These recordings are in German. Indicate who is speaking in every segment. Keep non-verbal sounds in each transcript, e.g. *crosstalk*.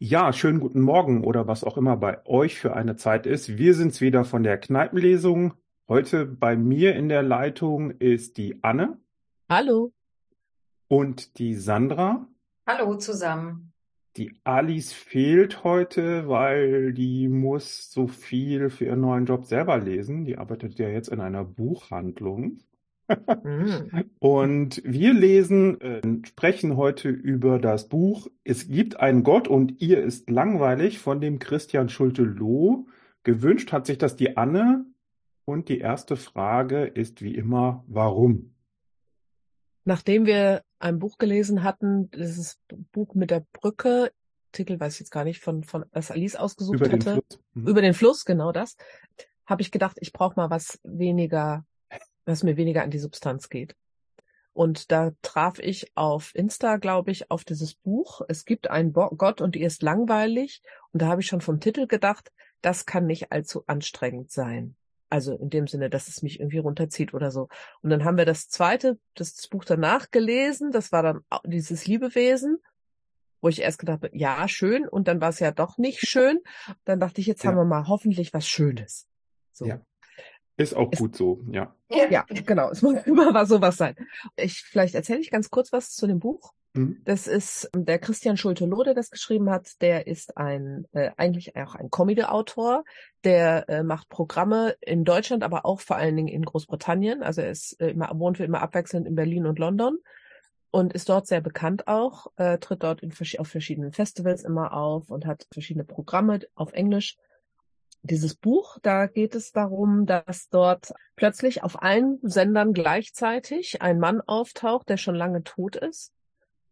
Speaker 1: Ja, schönen guten Morgen oder was auch immer bei euch für eine Zeit ist. Wir sind's wieder von der Kneipenlesung. Heute bei mir in der Leitung ist die Anne
Speaker 2: Hallo.
Speaker 1: und die Sandra.
Speaker 3: Hallo zusammen.
Speaker 1: Die Alice fehlt heute, weil die muss so viel für ihren neuen Job selber lesen. Die arbeitet ja jetzt in einer Buchhandlung.
Speaker 2: Mhm.
Speaker 1: Und wir lesen, äh, sprechen heute über das Buch Es gibt einen Gott und ihr ist langweilig von dem Christian Schulte-Loh. Gewünscht hat sich das die Anne. Und die erste Frage ist wie immer, warum?
Speaker 2: Nachdem wir ein Buch gelesen hatten, dieses Buch mit der Brücke, Titel weiß ich jetzt gar nicht, von, von das Alice ausgesucht
Speaker 1: Über den
Speaker 2: hatte,
Speaker 1: Fluss. Mhm.
Speaker 2: über den Fluss, genau das, habe ich gedacht, ich brauche mal was weniger, was mir weniger an die Substanz geht. Und da traf ich auf Insta, glaube ich, auf dieses Buch. Es gibt einen Bo Gott und ihr ist langweilig. Und da habe ich schon vom Titel gedacht, das kann nicht allzu anstrengend sein. Also in dem Sinne, dass es mich irgendwie runterzieht oder so. Und dann haben wir das zweite, das Buch danach gelesen. Das war dann dieses Liebewesen, wo ich erst gedacht habe, ja, schön. Und dann war es ja doch nicht schön. Dann dachte ich, jetzt
Speaker 1: Ja.
Speaker 2: haben wir mal hoffentlich was Schönes. So.
Speaker 1: Ja. Ist auch
Speaker 2: Es-
Speaker 1: gut so, ja.
Speaker 2: Ja, genau. Es muss immer was sowas sein. Ich, vielleicht erzähle ich ganz kurz was zu dem Buch.
Speaker 1: Mhm.
Speaker 2: Das ist ähm, der Christian Schulte-Loh, der das geschrieben hat. Der ist ein, äh, eigentlich auch ein Comedy-Autor. Der äh, macht Programme in Deutschland, aber auch vor allen Dingen in Großbritannien. Also er ist äh, immer, wohnt immer abwechselnd in Berlin und London und ist dort sehr bekannt auch, äh, tritt dort in, auf verschiedenen Festivals immer auf und hat verschiedene Programme auf Englisch. Dieses Buch, da geht es darum, dass dort plötzlich auf allen Sendern gleichzeitig ein Mann auftaucht, der schon lange tot ist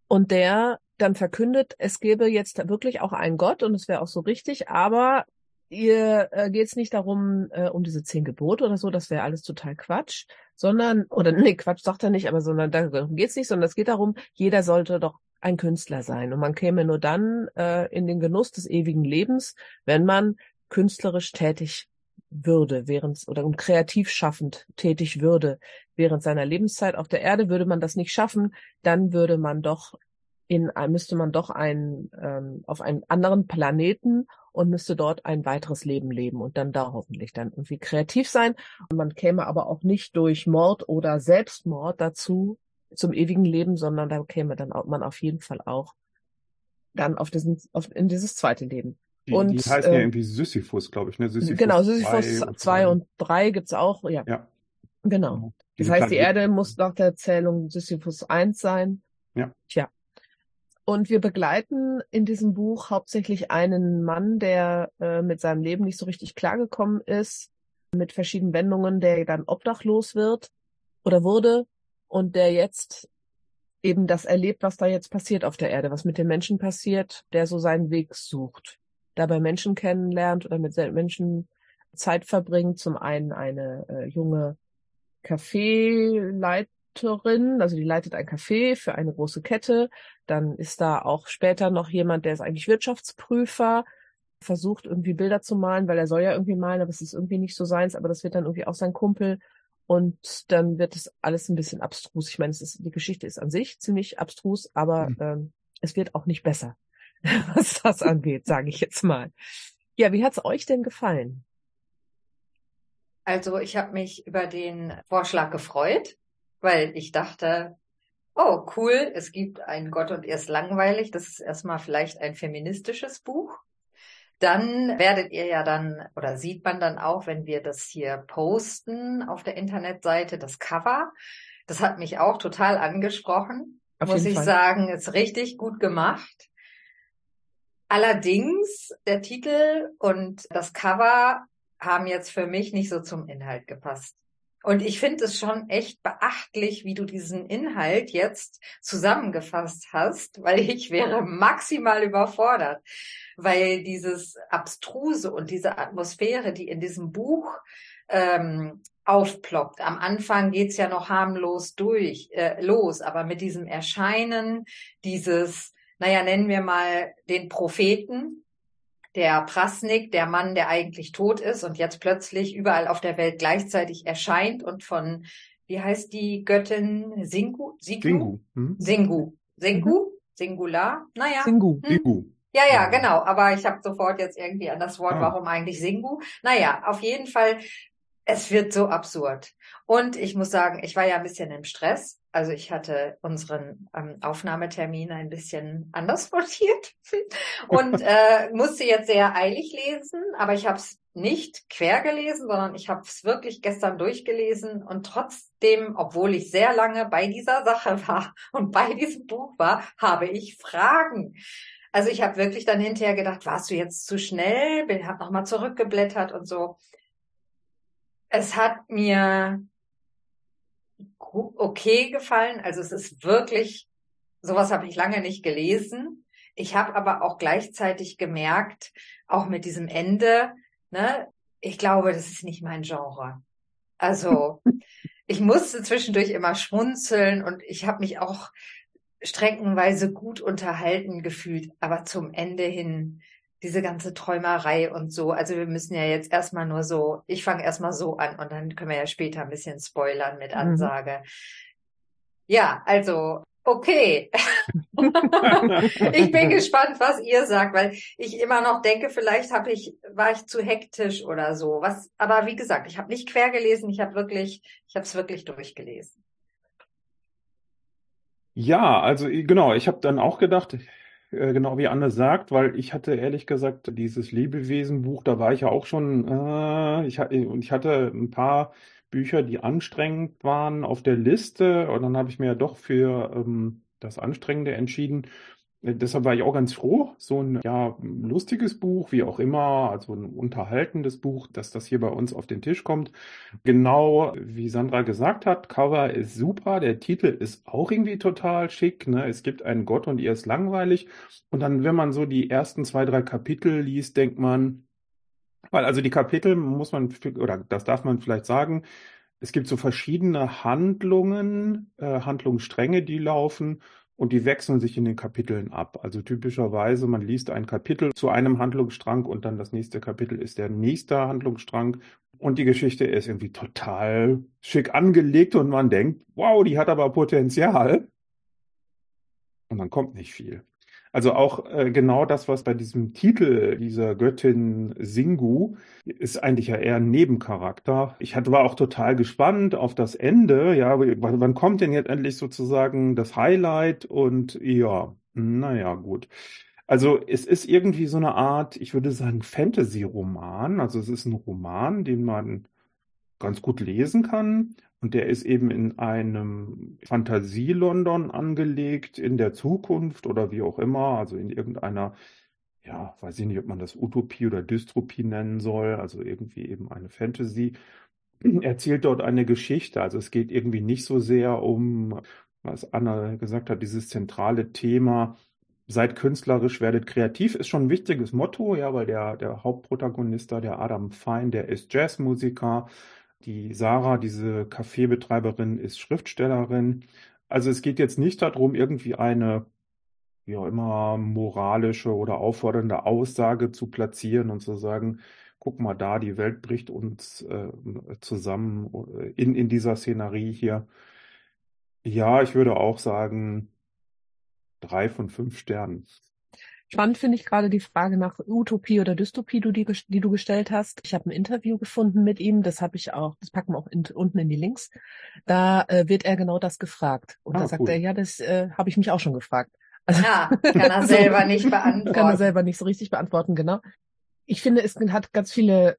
Speaker 2: und der dann verkündet, es gäbe jetzt wirklich auch einen Gott und es wäre auch so richtig, aber ihr äh, geht es nicht darum, äh, um diese zehn Gebote oder so, das wäre alles total Quatsch, sondern, oder nee, Quatsch sagt er nicht, aber sondern darum geht's nicht, sondern es geht darum, jeder sollte doch ein Künstler sein. Und man käme nur dann äh, in den Genuss des ewigen Lebens, wenn man künstlerisch tätig würde, während oder und kreativ schaffend tätig würde während seiner Lebenszeit auf der Erde, würde man das nicht schaffen, dann würde man doch in müsste man doch ein, ähm, auf einen anderen Planeten und müsste dort ein weiteres Leben leben und dann da hoffentlich dann irgendwie kreativ sein. Und man käme aber auch nicht durch Mord oder Selbstmord dazu zum ewigen Leben, sondern da käme dann auch, man auf jeden Fall auch dann auf diesen, auf, in dieses zweite Leben.
Speaker 1: Die,
Speaker 2: Und,
Speaker 1: die heißen ja
Speaker 2: äh,
Speaker 1: irgendwie Sisyphus, glaube ich, ne? Sisyphus
Speaker 2: genau,
Speaker 1: 2
Speaker 2: Sisyphus 2 und 3 gibt's auch, ja,
Speaker 1: Ja,
Speaker 2: genau.
Speaker 1: genau.
Speaker 2: Das
Speaker 1: Diese
Speaker 2: heißt, die
Speaker 1: Planeten.
Speaker 2: Erde muss nach der Zählung Sisyphus 1 sein.
Speaker 1: Ja.
Speaker 2: Tja. Und wir begleiten in diesem Buch hauptsächlich einen Mann, der äh, mit seinem Leben nicht so richtig klargekommen ist, mit verschiedenen Wendungen, der dann obdachlos wird oder wurde und der jetzt eben das erlebt, was da jetzt passiert auf der Erde, was mit den Menschen passiert, der so seinen Weg sucht, dabei Menschen kennenlernt oder mit Menschen Zeit verbringt. Zum einen eine äh, junge Kaffeeleiterin, also die leitet ein Café für eine große Kette. Dann ist da auch später noch jemand, der ist eigentlich Wirtschaftsprüfer, versucht irgendwie Bilder zu malen, weil er soll ja irgendwie malen, aber es ist irgendwie nicht so seins, aber das wird dann irgendwie auch sein Kumpel. Und dann wird es alles ein bisschen abstrus. Ich meine, es ist, die Geschichte ist an sich ziemlich abstrus, aber
Speaker 1: Mhm.
Speaker 2: ähm, es wird auch nicht besser, *laughs* was das angeht, sage ich jetzt mal. Ja, wie hat's euch denn gefallen?
Speaker 3: Also ich habe mich über den Vorschlag gefreut, weil ich dachte, oh cool, es gibt einen Gott und er ist langweilig. Das ist erstmal vielleicht ein feministisches Buch. Dann werdet ihr ja dann oder sieht man dann auch, wenn wir das hier posten auf der Internetseite, das Cover. Das hat mich auch total angesprochen,
Speaker 2: Auf
Speaker 3: muss ich
Speaker 2: Fall.
Speaker 3: sagen, ist richtig gut gemacht. Allerdings, der Titel und das Cover haben jetzt für mich nicht so zum Inhalt gepasst. Und ich finde es schon echt beachtlich, wie du diesen Inhalt jetzt zusammengefasst hast, weil ich wäre maximal überfordert, weil dieses Abstruse und diese Atmosphäre, die in diesem Buch ähm, aufploppt. Am Anfang geht's ja noch harmlos durch, äh, los, aber mit diesem Erscheinen dieses, naja, nennen wir mal den Propheten, der Prasnik, der Mann, der eigentlich tot ist und jetzt plötzlich überall auf der Welt gleichzeitig erscheint und von, wie heißt die Göttin Singu? Signu?
Speaker 1: Singu. Hm?
Speaker 3: Singu. Singu? Singular? Naja.
Speaker 2: Singu.
Speaker 3: Hm.
Speaker 1: Singu.
Speaker 3: Ja, ja, genau. Aber ich habe sofort jetzt irgendwie an das Wort,
Speaker 1: Ah.
Speaker 3: warum eigentlich Singu? Naja, auf jeden Fall, es wird so absurd. Und ich muss sagen, ich war ja ein bisschen im Stress. Also ich hatte unseren ähm, Aufnahmetermin ein bisschen anders *laughs* montiert und *laughs* äh, musste jetzt sehr eilig lesen, aber ich habe es nicht quer gelesen, sondern ich habe es wirklich gestern durchgelesen und trotzdem, obwohl ich sehr lange bei dieser Sache *laughs* war und bei diesem Buch war, habe ich Fragen. Also ich habe wirklich dann hinterher gedacht, warst du jetzt zu schnell? Bin hab noch mal zurückgeblättert und so. Es hat mir okay gefallen. Also es ist wirklich, sowas habe ich lange nicht gelesen. Ich habe aber auch gleichzeitig gemerkt, auch mit diesem Ende, ne, ich glaube, das ist nicht mein Genre. Also *laughs* ich musste zwischendurch immer schmunzeln und ich habe mich auch streckenweise gut unterhalten gefühlt, aber zum Ende hin diese ganze Träumerei und so. Also wir müssen ja jetzt erstmal nur so, ich fange erstmal so an und dann können wir ja später ein bisschen spoilern mit
Speaker 2: Mhm.
Speaker 3: Ansage. Ja, also okay. *laughs* ich bin gespannt, was ihr sagt, weil ich immer noch denke, vielleicht habe ich war ich zu hektisch oder so. Was aber wie gesagt, ich habe nicht quer gelesen, ich habe wirklich ich habe es wirklich durchgelesen.
Speaker 1: Ja, also genau, ich habe dann auch gedacht, äh, genau wie Anne sagt, weil ich hatte ehrlich gesagt dieses Lebewesen-Buch, da war ich ja auch schon, äh, ich, ich hatte ein paar Bücher, die anstrengend waren auf der Liste und dann habe ich mir ja doch für ähm, das Anstrengende entschieden. Äh, Deshalb war ich auch ganz froh, so ein ja lustiges Buch, wie auch immer, also ein unterhaltendes Buch, dass das hier bei uns auf den Tisch kommt. Genau wie Sandra gesagt hat, Cover ist super, der Titel ist auch irgendwie total schick, ne? Es gibt einen Gott und ihr ist langweilig. Und dann, wenn man so die ersten zwei, drei Kapitel liest, denkt man, weil also die Kapitel muss man, oder das darf man vielleicht sagen, es gibt so verschiedene Handlungen, äh, Handlungsstränge, die laufen und die wechseln sich in den Kapiteln ab. Also typischerweise, man liest ein Kapitel zu einem Handlungsstrang und dann das nächste Kapitel ist der nächste Handlungsstrang. Und die Geschichte ist irgendwie total schick angelegt und man denkt, wow, die hat aber Potenzial. Und dann kommt nicht viel. Also auch äh, genau das, was bei diesem Titel dieser Göttin Singu ist eigentlich ja eher ein Nebencharakter. Ich hatte, war auch total gespannt auf das Ende. Ja, wann, kommt denn jetzt endlich sozusagen das Highlight? Und ja, naja, gut. Also es ist irgendwie so eine Art, ich würde sagen, Fantasy-Roman. Also es ist ein Roman, den man ganz gut lesen kann. Und der ist eben in einem Fantasie-London angelegt, in der Zukunft oder wie auch immer, also in irgendeiner, ja, weiß ich nicht, ob man das Utopie oder Dystopie nennen soll, also irgendwie eben eine Fantasy. Erzählt dort eine Geschichte. Also es geht irgendwie nicht so sehr um, was Anna gesagt hat, dieses zentrale Thema, seid künstlerisch, werdet kreativ, ist schon ein wichtiges Motto, ja, weil der, der Hauptprotagonist da, der Adam Fein, der ist Jazzmusiker. Die Sarah, diese Kaffeebetreiberin, ist Schriftstellerin. Also es geht jetzt nicht darum, irgendwie eine, wie auch immer, moralische oder auffordernde Aussage zu platzieren und zu sagen, guck mal da, die Welt bricht uns äh, zusammen äh, in, in dieser Szenerie hier. Ja, ich würde auch sagen, drei von fünf Sternen.
Speaker 2: Spannend finde ich gerade die Frage nach Utopie oder Dystopie, du, die, die du gestellt hast. Ich habe ein Interview gefunden mit ihm, das habe ich auch, das packen wir auch in, unten in die Links. Da äh, wird er genau das gefragt. Und
Speaker 1: Ah,
Speaker 2: da sagt
Speaker 1: cool.
Speaker 2: er, ja, das äh, habe ich mich auch schon gefragt. Also,
Speaker 3: Ja, *laughs* kann er selber nicht beantworten. *laughs*
Speaker 2: kann er selber nicht so richtig beantworten, genau. Ich finde, es hat ganz viele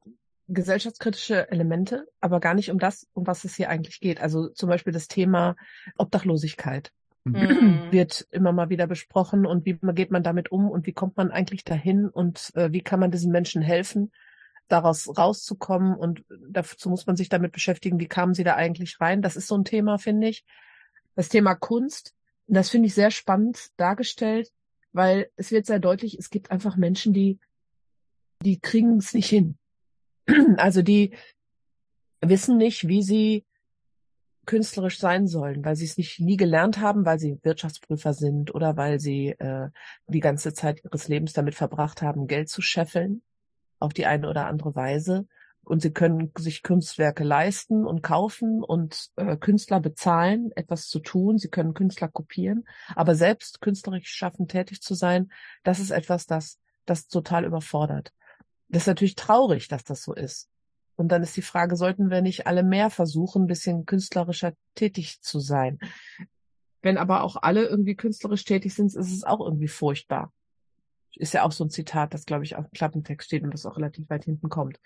Speaker 2: gesellschaftskritische Elemente, aber gar nicht um das, um was es hier eigentlich geht. Also zum Beispiel das Thema Obdachlosigkeit
Speaker 3: Mhm.
Speaker 2: wird immer mal wieder besprochen und wie geht man damit um und wie kommt man eigentlich dahin und äh, wie kann man diesen Menschen helfen, daraus rauszukommen und dazu muss man sich damit beschäftigen, wie kamen sie da eigentlich rein. Das ist so ein Thema, finde ich. Das Thema Kunst, das finde ich sehr spannend dargestellt, weil es wird sehr deutlich, es gibt einfach Menschen, die, die kriegen es nicht hin. *clears throat* Also die wissen nicht, wie sie künstlerisch sein sollen, weil sie es nicht nie gelernt haben, weil sie Wirtschaftsprüfer sind oder weil sie äh, die ganze Zeit ihres Lebens damit verbracht haben, Geld zu scheffeln auf die eine oder andere Weise und sie können sich Kunstwerke leisten und kaufen und äh, Künstler bezahlen, etwas zu tun. Sie können Künstler kopieren, aber selbst künstlerisch schaffen, tätig zu sein, das ist etwas, das das total überfordert. Das ist natürlich traurig, dass das so ist. Und dann ist die Frage, sollten wir nicht alle mehr versuchen, ein bisschen künstlerischer tätig zu sein? Wenn aber auch alle irgendwie künstlerisch tätig sind, ist es auch irgendwie furchtbar. Ist ja auch so ein Zitat, das, glaube ich, auf dem Klappentext steht und das auch relativ weit hinten kommt.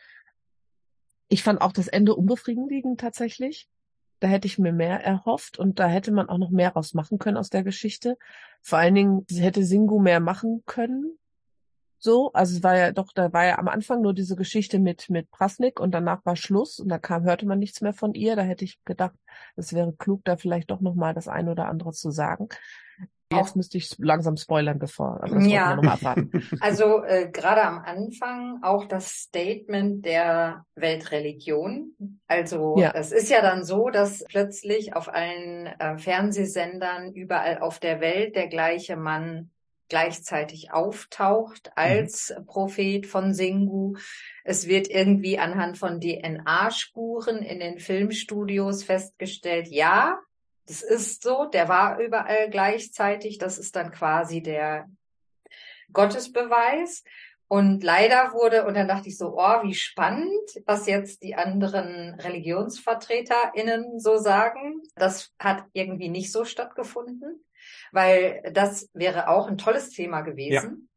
Speaker 2: Ich fand auch das Ende unbefriedigend tatsächlich. Da hätte ich mir mehr erhofft und da hätte man auch noch mehr rausmachen können aus der Geschichte. Vor allen Dingen hätte Singu mehr machen können. So, also es war ja doch, da war ja am Anfang nur diese Geschichte mit mit Prasnik und danach war Schluss und da kam hörte man nichts mehr von ihr. Da hätte ich gedacht, es wäre klug, da vielleicht doch noch mal das eine oder andere zu sagen. Jetzt müsste ich langsam spoilern, bevor.
Speaker 3: Aber das ja. noch mal abwarten. *laughs* *laughs* Also äh, gerade am Anfang auch das Statement der Weltreligion. Also ja. es ist ja dann so, dass plötzlich auf allen äh, Fernsehsendern überall auf der Welt der gleiche Mann gleichzeitig auftaucht mhm. als mhm. Prophet von Singu. Es wird irgendwie anhand von DNA-Spuren in den Filmstudios festgestellt, ja, das ist so, der war überall gleichzeitig. Das ist dann quasi der Gottesbeweis. Und leider wurde, und dann dachte ich so, oh, wie spannend, was jetzt die anderen ReligionsvertreterInnen so sagen. Das hat irgendwie nicht so stattgefunden, weil das wäre auch ein tolles Thema gewesen.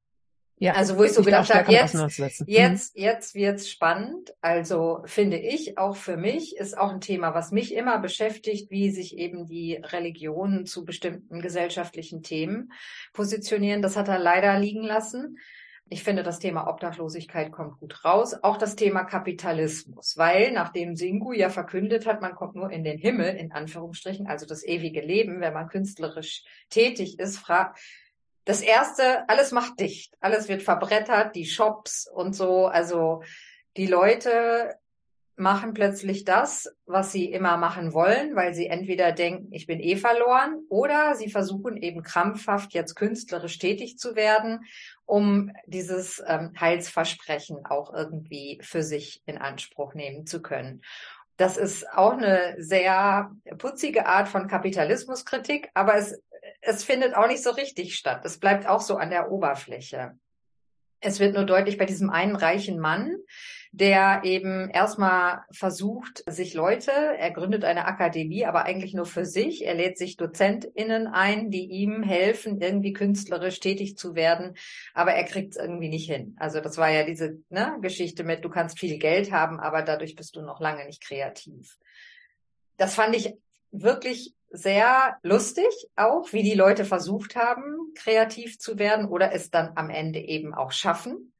Speaker 3: Ja, also wo ich so ich gedacht habe, jetzt, mhm. jetzt, jetzt wird's spannend. Also finde ich, auch für mich ist auch ein Thema, was mich immer beschäftigt, wie sich eben die Religionen zu bestimmten gesellschaftlichen Themen positionieren. Das hat er leider liegen lassen. Ich finde, das Thema Obdachlosigkeit kommt gut raus. Auch das Thema Kapitalismus, weil nachdem Singu ja verkündet hat, man kommt nur in den Himmel, in Anführungsstrichen, also das ewige Leben, wenn man künstlerisch tätig ist, fragt, das erste, alles macht dicht, alles wird verbrettert, die Shops und so. Also die Leute machen plötzlich das, was sie immer machen wollen, weil sie entweder denken, ich bin eh verloren, oder sie versuchen eben krampfhaft jetzt künstlerisch tätig zu werden, um dieses ähm, Heilsversprechen auch irgendwie für sich in Anspruch nehmen zu können. Das ist auch eine sehr putzige Art von Kapitalismuskritik, aber es es findet auch nicht so richtig statt. Es bleibt auch so an der Oberfläche. Es wird nur deutlich bei diesem einen reichen Mann, der eben erstmal versucht, sich Leute, er gründet eine Akademie, aber eigentlich nur für sich. Er lädt sich DozentInnen ein, die ihm helfen, irgendwie künstlerisch tätig zu werden, aber er kriegt es irgendwie nicht hin. Also das war ja diese ne, Geschichte mit, du kannst viel Geld haben, aber dadurch bist du noch lange nicht kreativ. Das fand ich wirklich sehr lustig auch, wie die Leute versucht haben, kreativ zu werden oder es dann am Ende eben auch schaffen.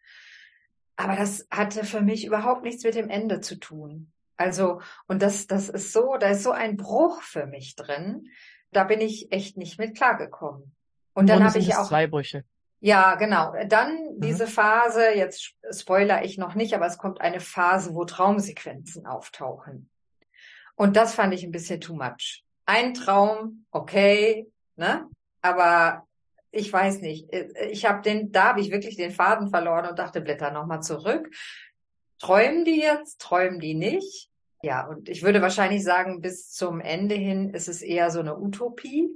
Speaker 3: Aber das hatte für mich überhaupt nichts mit dem Ende zu tun. Also, und das, das ist so, da ist so ein Bruch für mich drin. Da bin ich echt nicht mit klargekommen. Und dann habe ich auch
Speaker 2: zwei Brüche.
Speaker 3: Ja, genau. Dann mhm. diese Phase, jetzt spoiler ich noch nicht, aber es kommt eine Phase, wo Traumsequenzen auftauchen. Und das fand ich ein bisschen too much ein Traum, okay, ne? Aber ich weiß nicht. Ich habe den, da habe ich wirklich den Faden verloren und dachte, blätter nochmal zurück. Träumen die jetzt? Träumen die nicht? Ja, und ich würde wahrscheinlich sagen, bis zum Ende hin ist es eher so eine Utopie.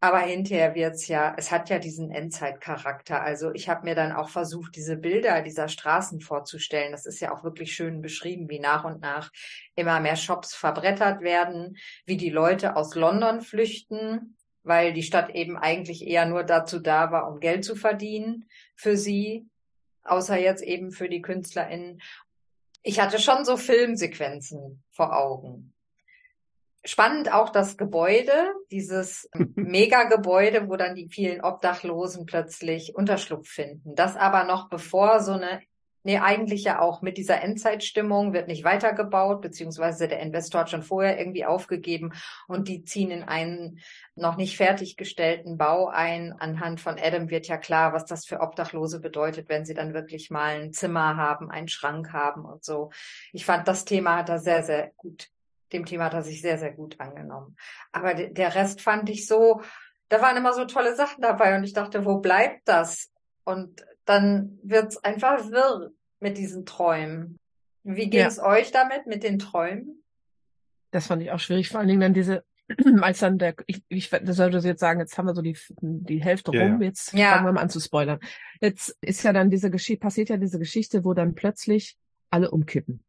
Speaker 3: Aber hinterher wird's ja, es hat ja diesen Endzeitcharakter. Also ich habe mir dann auch versucht, diese Bilder dieser Straßen vorzustellen. Das ist ja auch wirklich schön beschrieben, wie nach und nach immer mehr Shops verbrettert werden, wie die Leute aus London flüchten, weil die Stadt eben eigentlich eher nur dazu da war, um Geld zu verdienen für sie, außer jetzt eben für die KünstlerInnen. Ich hatte schon so Filmsequenzen vor Augen. Spannend auch das Gebäude, dieses *laughs* Megagebäude, wo dann die vielen Obdachlosen plötzlich Unterschlupf finden. Das aber noch bevor so eine, nee, eigentlich ja auch mit dieser Endzeitstimmung wird nicht weitergebaut, beziehungsweise der Investor hat schon vorher irgendwie aufgegeben und die ziehen in einen noch nicht fertiggestellten Bau ein. Anhand von Adam wird ja klar, was das für Obdachlose bedeutet, wenn sie dann wirklich mal ein Zimmer haben, einen Schrank haben und so. Ich fand, das Thema hat er sehr, sehr gut dem Thema hat er sich sehr, sehr gut angenommen. Aber der Rest fand ich so, da waren immer so tolle Sachen dabei und ich dachte, wo bleibt das? Und dann wird's einfach wirr mit diesen Träumen. Wie ging es ja. euch damit, mit den Träumen?
Speaker 2: Das fand ich auch schwierig, vor allen Dingen dann diese, *clears throat* als dann der, ich, ich das sollte jetzt sagen, jetzt haben wir so die, die Hälfte ja, rum, jetzt ja. fangen wir mal an zu spoilern. Jetzt ist ja dann diese Geschichte, passiert ja diese Geschichte, wo dann plötzlich alle umkippen.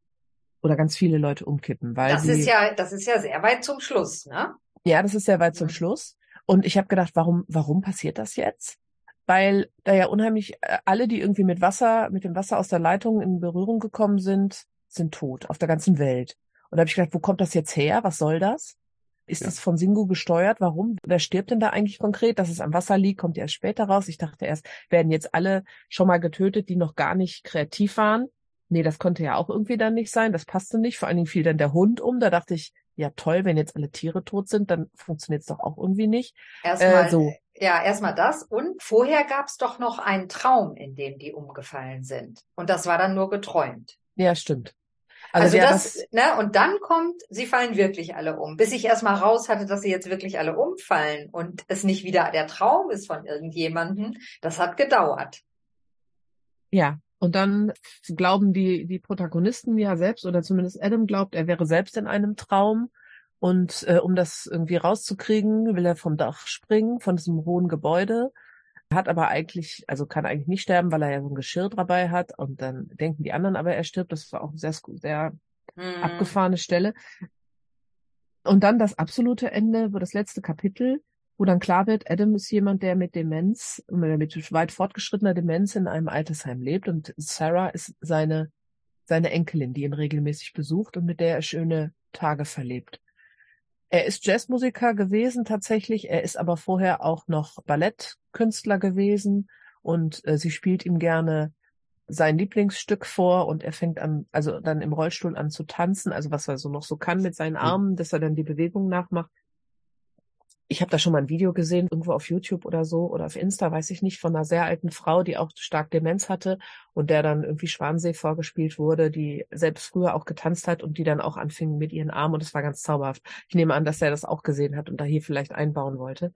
Speaker 2: Oder ganz viele Leute umkippen, weil.
Speaker 3: Das
Speaker 2: die,
Speaker 3: ist ja, das ist ja sehr weit zum Schluss, ne?
Speaker 2: Ja, das ist sehr weit zum Schluss. Und ich habe gedacht, warum, warum passiert das jetzt? Weil da ja unheimlich äh, alle, die irgendwie mit Wasser, mit dem Wasser aus der Leitung in Berührung gekommen sind, sind tot auf der ganzen Welt. Und da habe ich gedacht, wo kommt das jetzt her? Was soll das? Ist ja. das von Singu gesteuert? Warum? Wer stirbt denn da eigentlich konkret? Dass es am Wasser liegt, kommt ja erst später raus. Ich dachte erst, werden jetzt alle schon mal getötet, die noch gar nicht kreativ waren. Nee, das konnte ja auch irgendwie dann nicht sein. Das passte nicht. Vor allen Dingen fiel dann der Hund um. Da dachte ich, ja toll, wenn jetzt alle Tiere tot sind, dann funktioniert es doch auch irgendwie nicht.
Speaker 3: Erstmal, äh, so. Ja, erstmal das. Und vorher gab es doch noch einen Traum, in dem die umgefallen sind. Und das war dann nur geträumt.
Speaker 2: Ja, stimmt.
Speaker 3: Also, also das, das, ne, und dann kommt, sie fallen wirklich alle um. Bis ich erstmal raus hatte, dass sie jetzt wirklich alle umfallen und es nicht wieder der Traum ist von irgendjemandem, das hat gedauert.
Speaker 2: Ja, und dann glauben die, die Protagonisten ja selbst, oder zumindest Adam glaubt, er wäre selbst in einem Traum. Und äh, um das irgendwie rauszukriegen, will er vom Dach springen, von diesem hohen Gebäude, hat aber eigentlich, also kann eigentlich nicht sterben, weil er ja so ein Geschirr dabei hat. Und dann denken die anderen aber, er stirbt. Das war auch eine sehr, sehr hm. abgefahrene Stelle. Und dann das absolute Ende, wo das letzte Kapitel, wo dann klar wird, Adam ist jemand, der mit Demenz, mit weit fortgeschrittener Demenz in einem Altersheim lebt und Sarah ist seine, seine Enkelin, die ihn regelmäßig besucht und mit der er schöne Tage verlebt. Er ist Jazzmusiker gewesen tatsächlich, er ist aber vorher auch noch Ballettkünstler gewesen und äh, sie spielt ihm gerne sein Lieblingsstück vor und er fängt an, also dann im Rollstuhl an zu tanzen, also was er so noch so kann mit seinen Armen, dass er dann die Bewegung nachmacht ich habe da schon mal ein Video gesehen, irgendwo auf YouTube oder so oder auf Insta, weiß ich nicht, von einer sehr alten Frau, die auch stark Demenz hatte und der dann irgendwie Schwansee vorgespielt wurde, die selbst früher auch getanzt hat und die dann auch anfing mit ihren Armen und es war ganz zauberhaft. Ich nehme an, dass er das auch gesehen hat und da hier vielleicht einbauen wollte.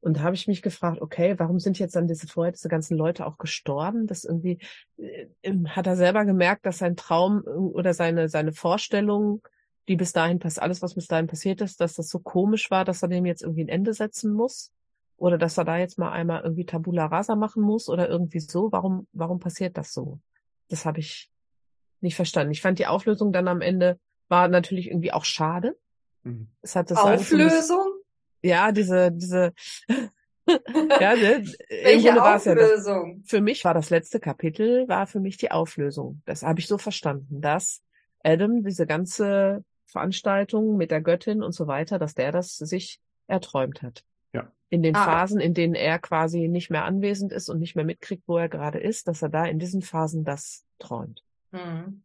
Speaker 2: Und da habe ich mich gefragt, okay, warum sind jetzt dann diese vorher diese ganzen Leute auch gestorben? Das irgendwie äh, hat er selber gemerkt, dass sein Traum äh, oder seine seine Vorstellung die bis dahin passiert, alles, was bis dahin passiert ist, dass das so komisch war, dass er dem jetzt irgendwie ein Ende setzen muss? Oder dass er da jetzt mal einmal irgendwie Tabula Rasa machen muss oder irgendwie so? Warum, warum passiert das so? Das habe ich nicht verstanden. Ich fand die Auflösung dann am Ende war natürlich irgendwie auch schade.
Speaker 3: Mhm. Es hat das Auflösung?
Speaker 2: ja, diese, diese, *laughs* ja, ne,
Speaker 3: Welche Auflösung?
Speaker 2: Ja das, für mich war das letzte Kapitel, war für mich die Auflösung. Das habe ich so verstanden, dass Adam diese ganze Veranstaltungen mit der Göttin und so weiter, dass der das sich erträumt hat.
Speaker 1: Ja.
Speaker 2: In den ah. Phasen, in denen er quasi nicht mehr anwesend ist und nicht mehr mitkriegt, wo er gerade ist, dass er da in diesen Phasen das träumt. Mhm.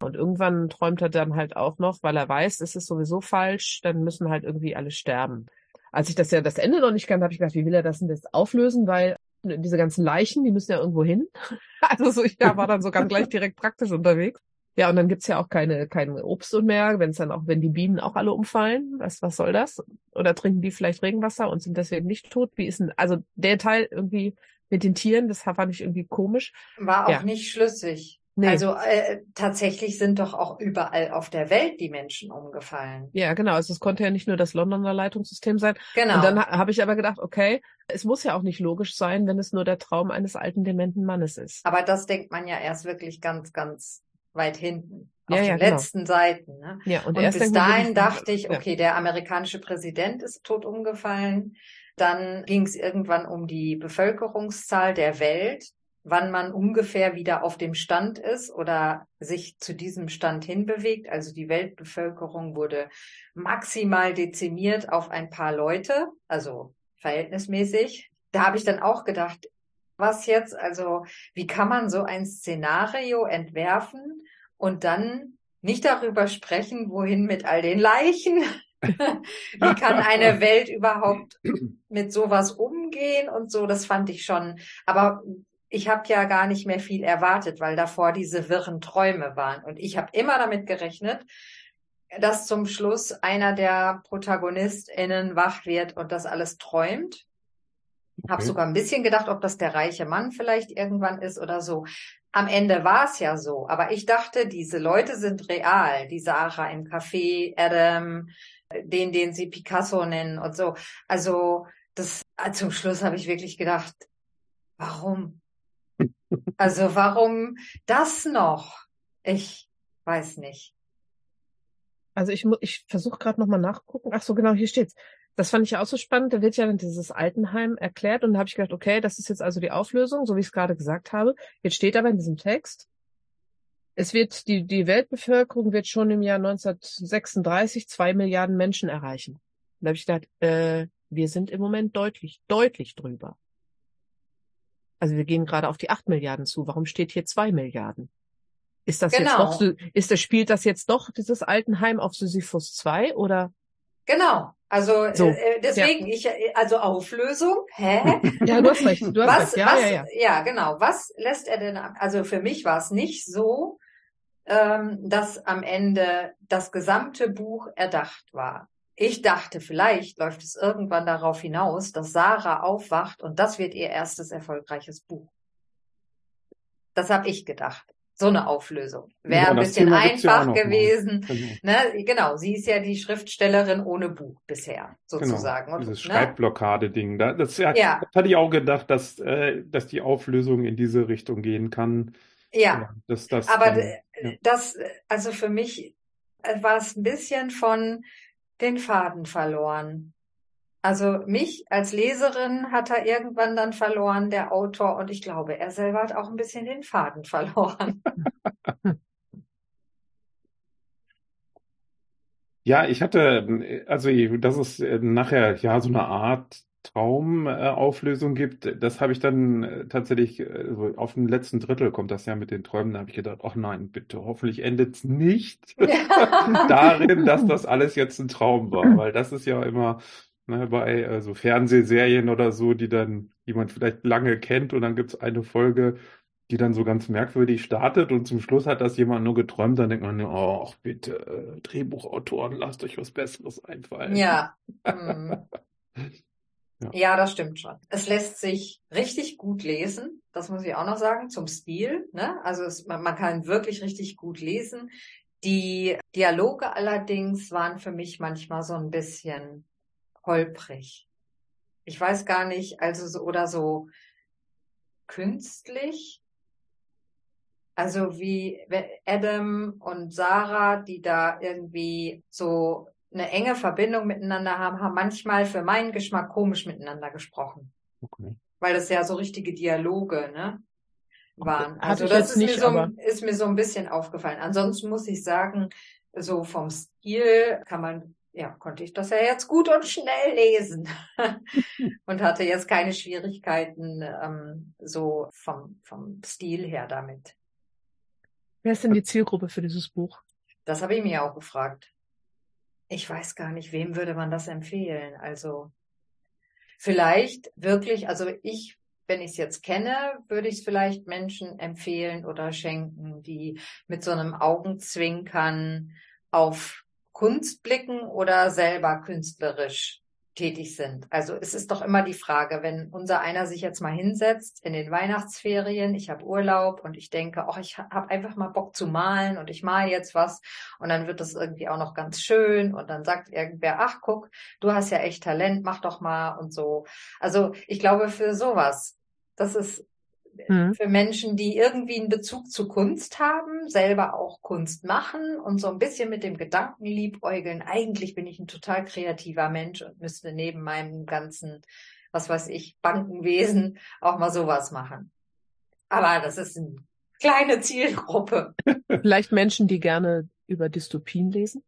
Speaker 2: Und irgendwann träumt er dann halt auch noch, weil er weiß, es ist sowieso falsch, dann müssen halt irgendwie alle sterben. Als ich das ja das Ende noch nicht kannte, habe ich gedacht, wie will er das denn jetzt auflösen, weil diese ganzen Leichen, die müssen ja irgendwo hin. *laughs* Also so, ich war dann so ganz gleich direkt praktisch unterwegs. Ja, und dann gibt's ja auch keine, kein Obst und mehr, wenn es dann auch, wenn die Bienen auch alle umfallen, was, was soll das? Oder trinken die vielleicht Regenwasser und sind deswegen nicht tot? Wie ist denn, also der Teil irgendwie mit den Tieren, das fand ich irgendwie komisch.
Speaker 3: War auch ja. nicht schlüssig. Nee. Also äh, tatsächlich sind doch auch überall auf der Welt die Menschen umgefallen.
Speaker 2: Ja, genau. Also es konnte ja nicht nur das Londoner Leitungssystem sein.
Speaker 3: Genau.
Speaker 2: Und dann ha habe ich aber gedacht, okay, es muss ja auch nicht logisch sein, wenn es nur der Traum eines alten dementen Mannes ist.
Speaker 3: Aber das denkt man ja erst wirklich ganz, ganz weit hinten. Auf ja, den ja, genau. letzten genau. Seiten. Ne?
Speaker 2: Ja, und,
Speaker 3: und bis dahin dachte ich, okay, der amerikanische Präsident ist tot umgefallen. Dann ging es irgendwann um die Bevölkerungszahl der Welt, wann man ungefähr wieder auf dem Stand ist oder sich zu diesem Stand hinbewegt. Also die Weltbevölkerung wurde maximal dezimiert auf ein paar Leute, also verhältnismäßig. Da habe ich dann auch gedacht, was jetzt? Also wie kann man so ein Szenario entwerfen und dann nicht darüber sprechen, wohin mit all den Leichen? *laughs* wie kann eine Welt überhaupt mit sowas umgehen und so? Das fand ich schon. Aber ich habe ja gar nicht mehr viel erwartet, weil davor diese wirren Träume waren. Und ich habe immer damit gerechnet, dass zum Schluss einer der ProtagonistInnen wach wird und das alles träumt Habe sogar ein bisschen gedacht, ob das der reiche Mann vielleicht irgendwann ist oder so. Am Ende war es ja so, aber ich dachte, diese Leute sind real. Die Sarah im Café, Adam, den, den sie Picasso nennen und so. Also das zum Schluss habe ich wirklich gedacht, warum? *laughs* Also warum das noch? Ich weiß nicht.
Speaker 2: Also ich, ich versuche gerade nochmal nachgucken. Ach so, genau, hier steht's. Das fand ich ja auch so spannend. Da wird ja dann dieses Altenheim erklärt und da habe ich gedacht, okay, das ist jetzt also die Auflösung, so wie ich es gerade gesagt habe. Jetzt steht aber in diesem Text, es wird, die, die Weltbevölkerung wird schon im Jahr 1936 zwei Milliarden Menschen erreichen. Da habe ich gedacht, äh, wir sind im Moment deutlich, deutlich drüber. Also wir gehen gerade auf die acht Milliarden zu. Warum steht hier zwei Milliarden? Ist das genau. jetzt doch, ist das, spielt das jetzt doch dieses Altenheim auf Sisyphus 2 oder?
Speaker 3: Genau. Also so, äh, deswegen ja. ich also Auflösung, hä? *laughs*
Speaker 2: ja, du hast recht. Du hast
Speaker 3: was,
Speaker 2: recht. Ja,
Speaker 3: was,
Speaker 2: ja, ja.
Speaker 3: ja, genau. Was lässt er denn? Also für mich war es nicht so, ähm, dass am Ende das gesamte Buch erdacht war. Ich dachte, vielleicht läuft es irgendwann darauf hinaus, dass Sarah aufwacht und das wird ihr erstes erfolgreiches Buch. Das habe ich gedacht so eine Auflösung. Wäre ein bisschen einfach gewesen. Genau. Ne? genau, sie ist ja die Schriftstellerin ohne Buch bisher, sozusagen.
Speaker 1: Genau, dieses ne? Schreibblockade-Ding. Da, das, ja, ja. das hatte ich auch gedacht, dass, äh, dass die Auflösung in diese Richtung gehen kann.
Speaker 3: Ja, dass das, aber dann, ja. das, also für mich äh, war es ein bisschen von den Faden verloren. Also mich als Leserin hat er irgendwann dann verloren, der Autor, und ich glaube, er selber hat auch ein bisschen den Faden *laughs* verloren.
Speaker 1: Ja, ich hatte, also dass es nachher ja so eine Art Traumauflösung gibt, das habe ich dann äh, tatsächlich, also auf dem letzten Drittel kommt das ja mit den Träumen, da habe ich gedacht, ach nein, bitte, hoffentlich endet es nicht *laughs* darin, dass das alles jetzt ein Traum war, weil das ist ja immer ne, bei also Fernsehserien oder so, die dann jemand vielleicht lange kennt und dann gibt's eine Folge, die dann so ganz merkwürdig startet und zum Schluss hat das jemand nur geträumt, dann denkt man, oh, bitte, Drehbuchautoren, lasst euch was Besseres einfallen.
Speaker 3: Ja. *laughs* Hm. ja. Ja, das stimmt schon. Es lässt sich richtig gut lesen, das muss ich auch noch sagen, zum Stil. Ne? Also es, man, man kann wirklich richtig gut lesen. Die Dialoge allerdings waren für mich manchmal so ein bisschen holprig. Ich weiß gar nicht, also so oder so künstlich. Also wie Adam und Sarah, die da irgendwie so eine enge Verbindung miteinander haben, haben manchmal für meinen Geschmack komisch miteinander gesprochen. Okay. Weil das ja so richtige Dialoge, ne? waren. Also das ist, nicht, mir so, ist mir so ein bisschen aufgefallen. Ansonsten muss ich sagen, so vom Stil kann man ja, konnte ich das ja jetzt gut und schnell lesen *laughs* und hatte jetzt keine Schwierigkeiten ähm, so vom, vom Stil her damit.
Speaker 2: Wer ist denn die Zielgruppe für dieses Buch?
Speaker 3: Das habe ich mir auch gefragt. Ich weiß gar nicht, wem würde man das empfehlen? Also vielleicht wirklich, also ich, wenn ich es jetzt kenne, würde ich es vielleicht Menschen empfehlen oder schenken, die mit so einem Augenzwinkern auf Kunst blicken oder selber künstlerisch tätig sind. Also es ist doch immer die Frage, wenn unser einer sich jetzt mal hinsetzt in den Weihnachtsferien, ich habe Urlaub und ich denke, ach, ich habe einfach mal Bock zu malen und ich male jetzt was und dann wird das irgendwie auch noch ganz schön und dann sagt irgendwer, ach guck, du hast ja echt Talent, mach doch mal und so. Also ich glaube für sowas, das ist mhm. für Menschen, die irgendwie einen Bezug zu Kunst haben, selber auch Kunst machen und so ein bisschen mit dem Gedanken liebäugeln, eigentlich bin ich ein total kreativer Mensch und müsste neben meinem ganzen, was weiß ich, Bankenwesen auch mal sowas machen. Aber das ist eine kleine Zielgruppe. *laughs*
Speaker 2: Vielleicht Menschen, die gerne über Dystopien lesen?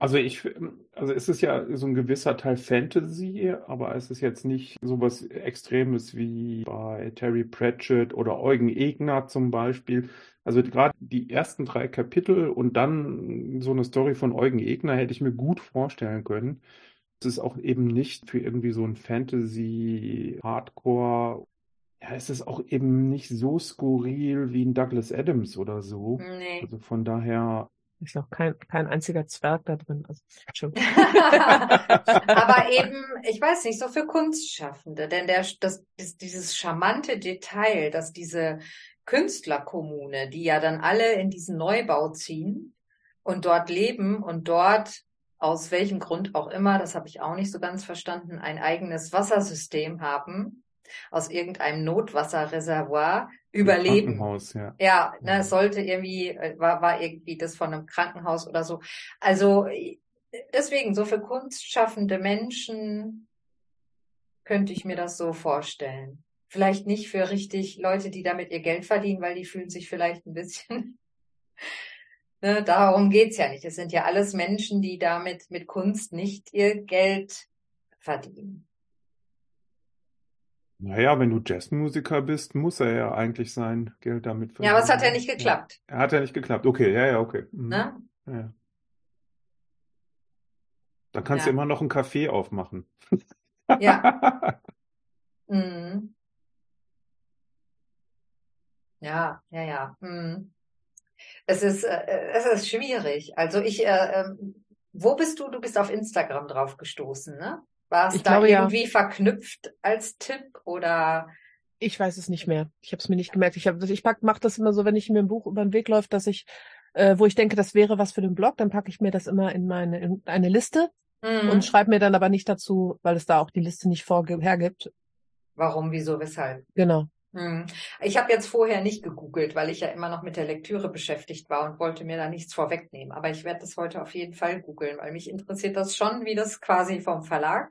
Speaker 1: Also ich, also es ist ja so ein gewisser Teil Fantasy, aber es ist jetzt nicht so was Extremes wie bei Terry Pratchett oder Eugen Egner zum Beispiel. Also gerade die ersten drei Kapitel und dann so eine Story von Eugen Egner hätte ich mir gut vorstellen können. Es ist auch eben nicht für irgendwie so ein Fantasy Hardcore. Ja, es ist auch eben nicht so skurril wie ein Douglas Adams oder so.
Speaker 3: Nee.
Speaker 1: Also von daher
Speaker 2: Ist noch kein, kein einziger Zwerg da drin. Also, *laughs* *laughs*
Speaker 3: Aber eben, ich weiß nicht, so für Kunstschaffende, denn der, das, dieses charmante Detail, dass diese Künstlerkommune, die ja dann alle in diesen Neubau ziehen und dort leben und dort aus welchem Grund auch immer, das habe ich auch nicht so ganz verstanden, ein eigenes Wassersystem haben, aus irgendeinem Notwasserreservoir überleben.
Speaker 1: Krankenhaus, ja.
Speaker 3: Ja, ne, es sollte irgendwie, äh, war, war irgendwie das von einem Krankenhaus oder so. Also deswegen, so für kunstschaffende Menschen könnte ich mir das so vorstellen. Vielleicht nicht für richtig Leute, die damit ihr Geld verdienen, weil die fühlen sich vielleicht ein bisschen. *laughs* ne, darum geht's ja nicht. Es sind ja alles Menschen, die damit mit Kunst nicht ihr Geld verdienen.
Speaker 1: Naja, wenn du Jazzmusiker bist, muss er ja eigentlich sein Geld damit
Speaker 3: verdienen. Ja, aber es hat ja nicht geklappt.
Speaker 1: Ja. Er hat ja nicht geklappt. Okay, ja, ja, okay. Mhm. Ne? Ja. Dann kannst ja. du immer noch einen Kaffee aufmachen.
Speaker 3: Ja. *laughs* mhm. Ja, ja, ja. Mhm. Es ist, äh, es ist schwierig. Also ich, äh, äh, wo bist du? Du bist auf Instagram drauf gestoßen, ne? War es
Speaker 2: ich
Speaker 3: da
Speaker 2: glaube,
Speaker 3: irgendwie
Speaker 2: ja.
Speaker 3: verknüpft als Tipp oder?
Speaker 2: Ich weiß es nicht mehr. Ich habe es mir nicht gemerkt. Ich, hab, ich mache das immer so, wenn ich mir ein Buch über den Weg läuft, dass ich, äh, wo ich denke, das wäre was für den Blog, dann packe ich mir das immer in meine in eine Liste mhm. und schreibe mir dann aber nicht dazu, weil es da auch die Liste nicht hergibt.
Speaker 3: Warum, wieso, weshalb?
Speaker 2: Genau.
Speaker 3: Hm. Ich habe jetzt vorher nicht gegoogelt, weil ich ja immer noch mit der Lektüre beschäftigt war und wollte mir da nichts vorwegnehmen. Aber ich werde das heute auf jeden Fall googeln, weil mich interessiert das schon, wie das quasi vom Verlag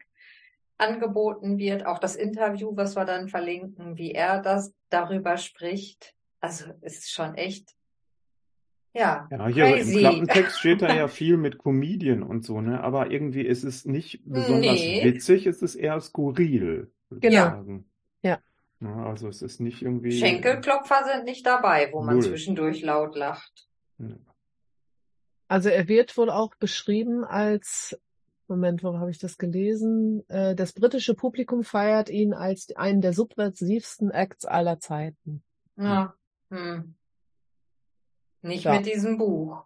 Speaker 3: angeboten wird, auch das Interview, was wir dann verlinken, wie er das darüber spricht. Also es ist schon echt, ja.
Speaker 1: Ja, hier crazy. im Klappentext steht da ja *laughs* viel mit Comedian und so, ne? Aber irgendwie ist es nicht besonders nee. witzig, es ist eher skurril.
Speaker 2: Genau. Ja.
Speaker 1: ja. Also es ist nicht irgendwie.
Speaker 3: Schenkelklopfer sind nicht dabei, wo man Null. zwischendurch laut lacht.
Speaker 2: Also er wird wohl auch beschrieben als Moment, wo habe ich das gelesen? Äh, das britische Publikum feiert ihn als einen der subversivsten Acts aller Zeiten.
Speaker 3: Ja. Hm. Nicht ja. mit diesem Buch.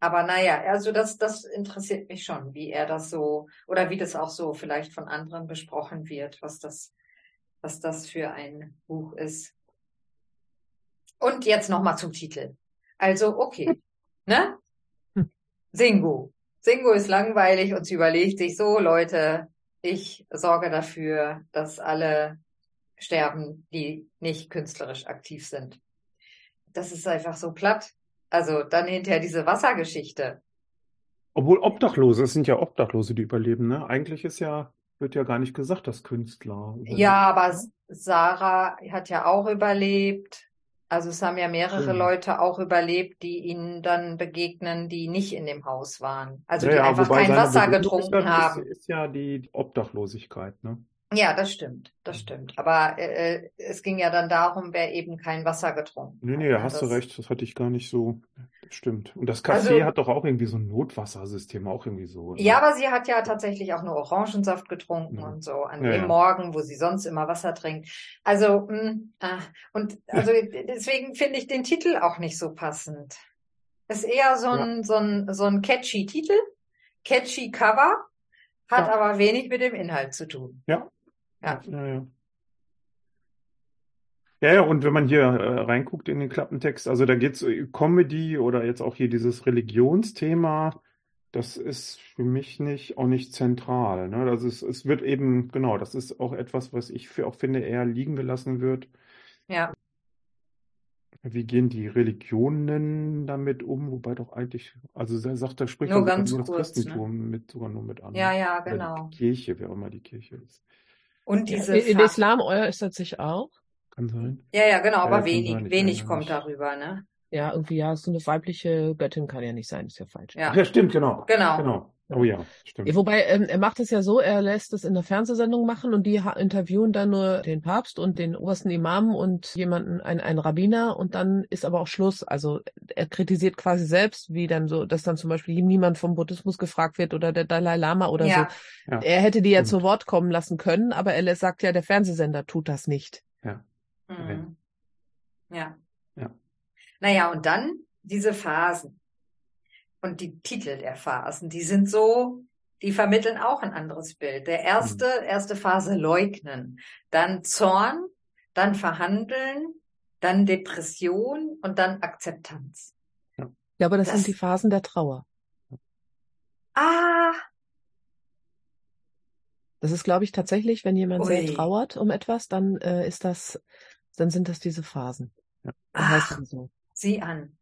Speaker 3: Aber naja, also das, das interessiert mich schon, wie er das so, oder wie das auch so vielleicht von anderen besprochen wird, was das, was das für ein Buch ist. Und jetzt nochmal zum Titel. Also, okay, *laughs* ne? Singo. Singo ist langweilig und sie überlegt sich so, Leute, ich sorge dafür, dass alle sterben, die nicht künstlerisch aktiv sind. Das ist einfach so platt. Also dann hinterher diese Wassergeschichte.
Speaker 1: Obwohl Obdachlose, es sind ja Obdachlose, die überleben, ne? Eigentlich ist ja, wird ja gar nicht gesagt, dass Künstler.
Speaker 3: Überleben. Ja, aber Sarah hat ja auch überlebt. Also es haben ja mehrere mhm. Leute auch überlebt, die ihnen dann begegnen, die nicht in dem Haus waren. Also ja, die ja, einfach kein Wasser getrunken haben.
Speaker 1: Ist, ist ja die Obdachlosigkeit, ne?
Speaker 3: Ja, das stimmt, das stimmt. Aber äh, es ging ja dann darum, wer eben kein Wasser getrunken
Speaker 1: nee, hat. Nee, nee, hast das, du recht, das hatte ich gar nicht so. Stimmt. Und das Café also, hat doch auch irgendwie so ein Notwassersystem, auch irgendwie so.
Speaker 3: Oder? Ja, aber sie hat ja tatsächlich auch nur Orangensaft getrunken ja. und so an ja, dem ja. Morgen, wo sie sonst immer Wasser trinkt. Also, mh, hm, ah, und also deswegen finde ich den Titel auch nicht so passend. Ist eher so ein, so ein, so ein catchy Titel, catchy Cover, hat aber wenig mit dem Inhalt zu tun.
Speaker 1: Ja, ja. Ja, ja. Ja, ja, und wenn man hier äh, reinguckt in den Klappentext, also da geht's äh, Comedy oder jetzt auch hier dieses Religionsthema, das ist für mich nicht auch nicht zentral. Ne? Das ist, es wird eben, genau, das ist auch etwas, was ich für, auch finde, eher liegen gelassen wird.
Speaker 3: Ja.
Speaker 1: Wie gehen die Religionen damit um? Wobei doch eigentlich, also er sagt, da spricht
Speaker 3: nur, ganz nur
Speaker 1: das kurz, Christentum ne? mit, sogar nur mit an.
Speaker 3: Ja, ja, genau.
Speaker 1: Kirche, wer auch immer die Kirche ist.
Speaker 3: Und diese
Speaker 2: in, in Islam äußert sich auch.
Speaker 1: Kann sein.
Speaker 3: Ja, ja, genau, aber wenig, sein, wenig kommt darüber, ne?
Speaker 2: Ja, irgendwie, ja, so eine weibliche Göttin kann ja nicht sein, ist ja falsch.
Speaker 1: Ja, ja stimmt, genau.
Speaker 3: Genau.
Speaker 1: genau. Oh ja, stimmt.
Speaker 2: Wobei, ähm, er macht es ja so, er lässt es in der Fernsehsendung machen und die interviewen dann nur den Papst und den obersten Imam und jemanden, ein, einen Rabbiner und dann ist aber auch Schluss. Also er kritisiert quasi selbst, wie dann so, dass dann zum Beispiel niemand vom Buddhismus gefragt wird oder der Dalai Lama oder ja. so. Ja, er hätte die ja zu Wort kommen lassen können, aber er sagt ja, der Fernsehsender tut das nicht.
Speaker 1: Ja.
Speaker 3: Mhm. Ja.
Speaker 1: Ja.
Speaker 3: Naja, und dann diese Phasen und die Titel der Phasen, die sind so, die vermitteln auch ein anderes Bild. Der erste, mhm. erste Phase leugnen, dann Zorn, dann verhandeln, dann Depression und dann Akzeptanz.
Speaker 2: Ja, aber das, das sind die Phasen der Trauer.
Speaker 3: Ah.
Speaker 2: Das ist, glaube ich, tatsächlich, wenn jemand Ui. sehr trauert um etwas, dann äh, ist das, dann sind das diese Phasen. Ja.
Speaker 3: Ach, heißt so. Sieh an.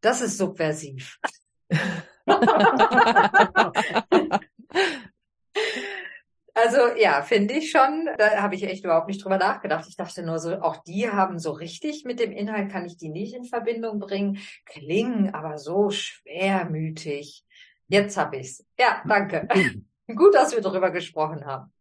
Speaker 3: Das ist subversiv. *laughs* Also ja, finde ich schon. Da habe ich echt überhaupt nicht drüber nachgedacht. Ich dachte nur so, auch die haben so richtig mit dem Inhalt, kann ich die nicht in Verbindung bringen. Klingen aber so schwermütig. Jetzt habe ich's. Ja, danke. *laughs* Gut, dass wir darüber gesprochen haben.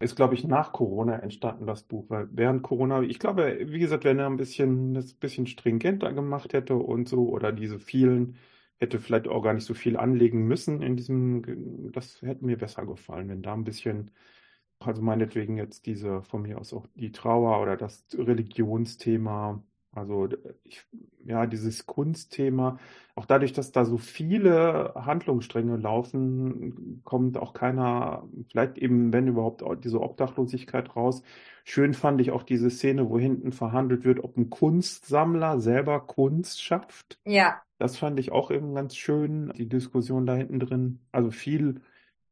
Speaker 1: Ist, glaube ich, nach Corona entstanden, das Buch, weil während Corona, ich glaube, wie gesagt, wenn er ein bisschen, das ein bisschen stringenter gemacht hätte und so, oder diese vielen hätte vielleicht auch gar nicht so viel anlegen müssen in diesem, das hätte mir besser gefallen, wenn da ein bisschen, also meinetwegen jetzt diese, von mir aus auch die Trauer oder das Religionsthema, also ich, ja, dieses Kunstthema, auch dadurch, dass da so viele Handlungsstränge laufen, kommt auch keiner, vielleicht eben, wenn überhaupt, diese Obdachlosigkeit raus. Schön fand ich auch diese Szene, wo hinten verhandelt wird, ob ein Kunstsammler selber Kunst schafft.
Speaker 3: Ja.
Speaker 1: Das fand ich auch eben ganz schön, die Diskussion da hinten drin. Also viel,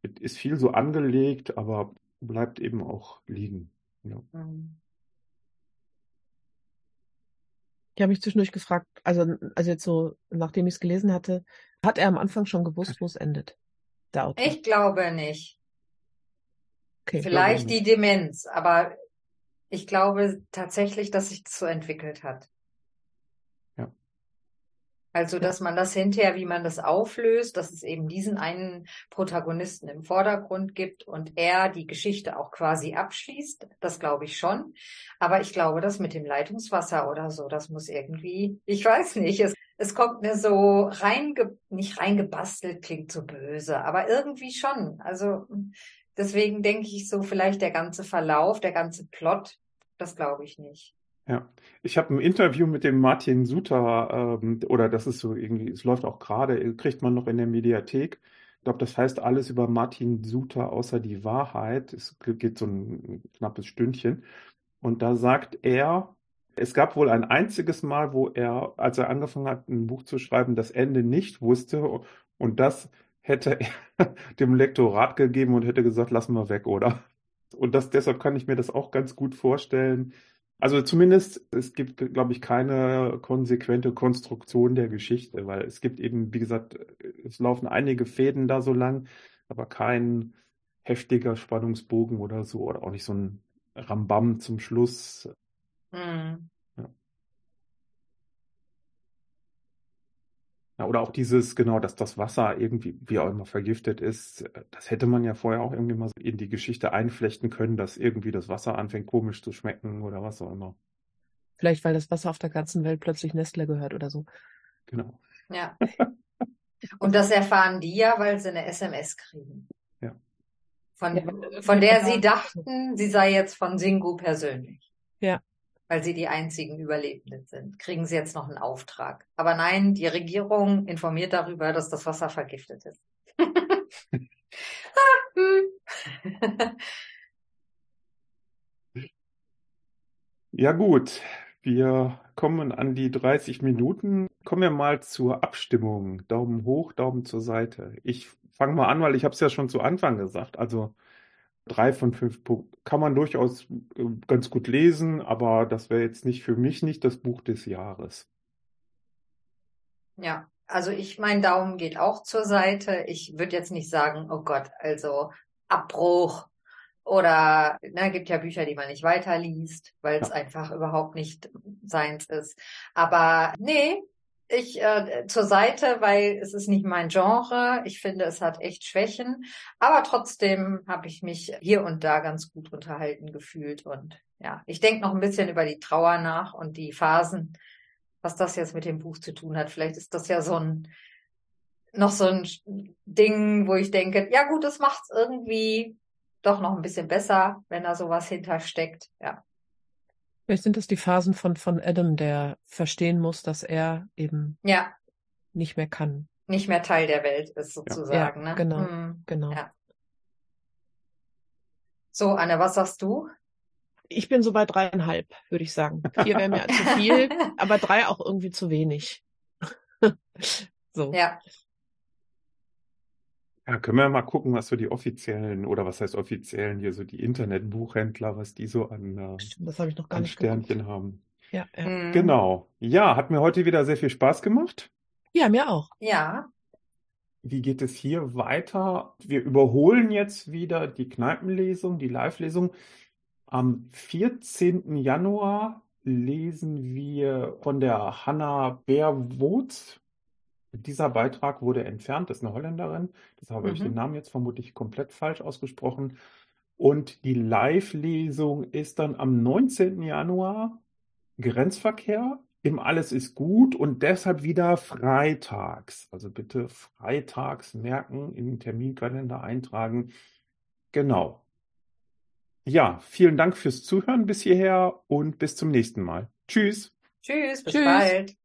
Speaker 1: ist viel so angelegt, aber bleibt eben auch liegen. Ja. Mhm.
Speaker 2: Ich habe mich zwischendurch gefragt, also, also jetzt so, nachdem ich es gelesen hatte, hat er am Anfang schon gewusst, wo es endet?
Speaker 3: Der Autor? Ich glaube nicht. Okay, Vielleicht die Demenz, aber ich glaube tatsächlich, dass sich das so entwickelt hat. Also, dass man das hinterher, wie man das auflöst, dass es eben diesen einen Protagonisten im Vordergrund gibt und er die Geschichte auch quasi abschließt, das glaube ich schon. Aber ich glaube, das mit dem Leitungswasser oder so, das muss irgendwie, ich weiß nicht, es, es kommt mir so reinge, nicht reingebastelt, klingt so böse, aber irgendwie schon. Also, deswegen denke ich so, vielleicht der ganze Verlauf, der ganze Plot, das glaube ich nicht.
Speaker 1: Ja, ich habe ein Interview mit dem Martin Suter, ähm, oder das ist so irgendwie, es läuft auch gerade, kriegt man noch in der Mediathek. Ich glaube, das heißt alles über Martin Suter außer die Wahrheit. Es geht so ein knappes Stündchen. Und da sagt er, es gab wohl ein einziges Mal, wo er, als er angefangen hat, ein Buch zu schreiben, das Ende nicht wusste. Und das hätte er *laughs* dem Lektorat gegeben und hätte gesagt, lassen wir weg, oder? Und das, deshalb kann ich mir das auch ganz gut vorstellen, also zumindest, es gibt, glaube ich, keine konsequente Konstruktion der Geschichte, weil es gibt eben, wie gesagt, es laufen einige Fäden da so lang, aber kein heftiger Spannungsbogen oder so, oder auch nicht so ein Rambam zum Schluss. Mhm. Ja, oder auch dieses, genau, dass das Wasser irgendwie, wie auch immer, vergiftet ist. Das hätte man ja vorher auch irgendwie mal in die Geschichte einflechten können, dass irgendwie das Wasser anfängt komisch zu schmecken oder was auch immer.
Speaker 2: Vielleicht, weil das Wasser auf der ganzen Welt plötzlich Nestle gehört oder so.
Speaker 1: Genau.
Speaker 3: Ja. *laughs* Und das erfahren die ja, weil sie eine SMS kriegen.
Speaker 1: Ja.
Speaker 3: Von, ja. von der sie dachten, sie sei jetzt von Singu persönlich.
Speaker 2: Ja
Speaker 3: weil sie die einzigen Überlebenden sind, kriegen sie jetzt noch einen Auftrag. Aber nein, die Regierung informiert darüber, dass das Wasser vergiftet ist. *laughs*
Speaker 1: ja gut, wir kommen an die 30 Minuten. Kommen wir mal zur Abstimmung. Daumen hoch, Daumen zur Seite. Ich fange mal an, weil ich habe es ja schon zu Anfang gesagt. Also drei von fünf Punkten kann man durchaus äh, ganz gut lesen, aber das wäre jetzt nicht für mich nicht das Buch des Jahres.
Speaker 3: Ja, also ich, mein Daumen geht auch zur Seite. Ich würde jetzt nicht sagen, oh Gott, also Abbruch oder ne, gibt ja Bücher, die man nicht weiterliest, weil es ja. einfach überhaupt nicht seins ist. Aber nee, ich äh, zur Seite, weil es ist nicht mein Genre. Ich finde, es hat echt Schwächen. Aber trotzdem habe ich mich hier und da ganz gut unterhalten gefühlt. Und ja, ich denke noch ein bisschen über die Trauer nach und die Phasen, was das jetzt mit dem Buch zu tun hat. Vielleicht ist das ja so ein noch so ein Ding, wo ich denke, ja gut, das macht's irgendwie doch noch ein bisschen besser, wenn da sowas hintersteckt. Ja.
Speaker 2: Vielleicht sind das die Phasen von, von Adam, der verstehen muss, dass er eben
Speaker 3: Ja,
Speaker 2: nicht mehr kann.
Speaker 3: nicht mehr Teil der Welt ist sozusagen.
Speaker 2: Ja,
Speaker 3: ne?
Speaker 2: genau.
Speaker 3: Hm.
Speaker 2: Genau.
Speaker 3: Ja. So, Anne, was sagst du?
Speaker 2: Ich bin so bei dreieinhalb, würde ich sagen. Vier wäre mir zu viel, *laughs* aber drei auch irgendwie zu wenig. *laughs* so.
Speaker 3: Ja,
Speaker 1: Ja, können wir mal gucken, was so die offiziellen, oder was heißt offiziellen, hier so die Internetbuchhändler, was die so an, äh,
Speaker 2: das habe ich noch gar
Speaker 1: an
Speaker 2: nicht geguckt.
Speaker 1: Sternchen haben.
Speaker 2: Ja, ja.
Speaker 3: hm.
Speaker 1: Genau. Ja, hat mir heute wieder sehr viel Spaß gemacht.
Speaker 2: ja, mir auch.
Speaker 3: Ja,
Speaker 1: Wie geht es hier weiter? Wir überholen jetzt wieder die Kneipenlesung, die Live-Lesung. Am 14. Januar lesen wir von der Hanna Beerwood. Dieser Beitrag wurde entfernt, das ist eine Holländerin. Deshalb habe ich
Speaker 3: Mhm.
Speaker 1: den Namen jetzt vermutlich komplett falsch ausgesprochen. Und die Live-Lesung ist dann am 19. Januar Grenzverkehr im Alles ist gut und deshalb wieder freitags. Also bitte freitags merken, in den Terminkalender eintragen. Genau. Ja, vielen Dank fürs Zuhören bis hierher und bis zum nächsten Mal. Tschüss.
Speaker 3: tschüss, bis
Speaker 2: Tschüss.
Speaker 3: bald.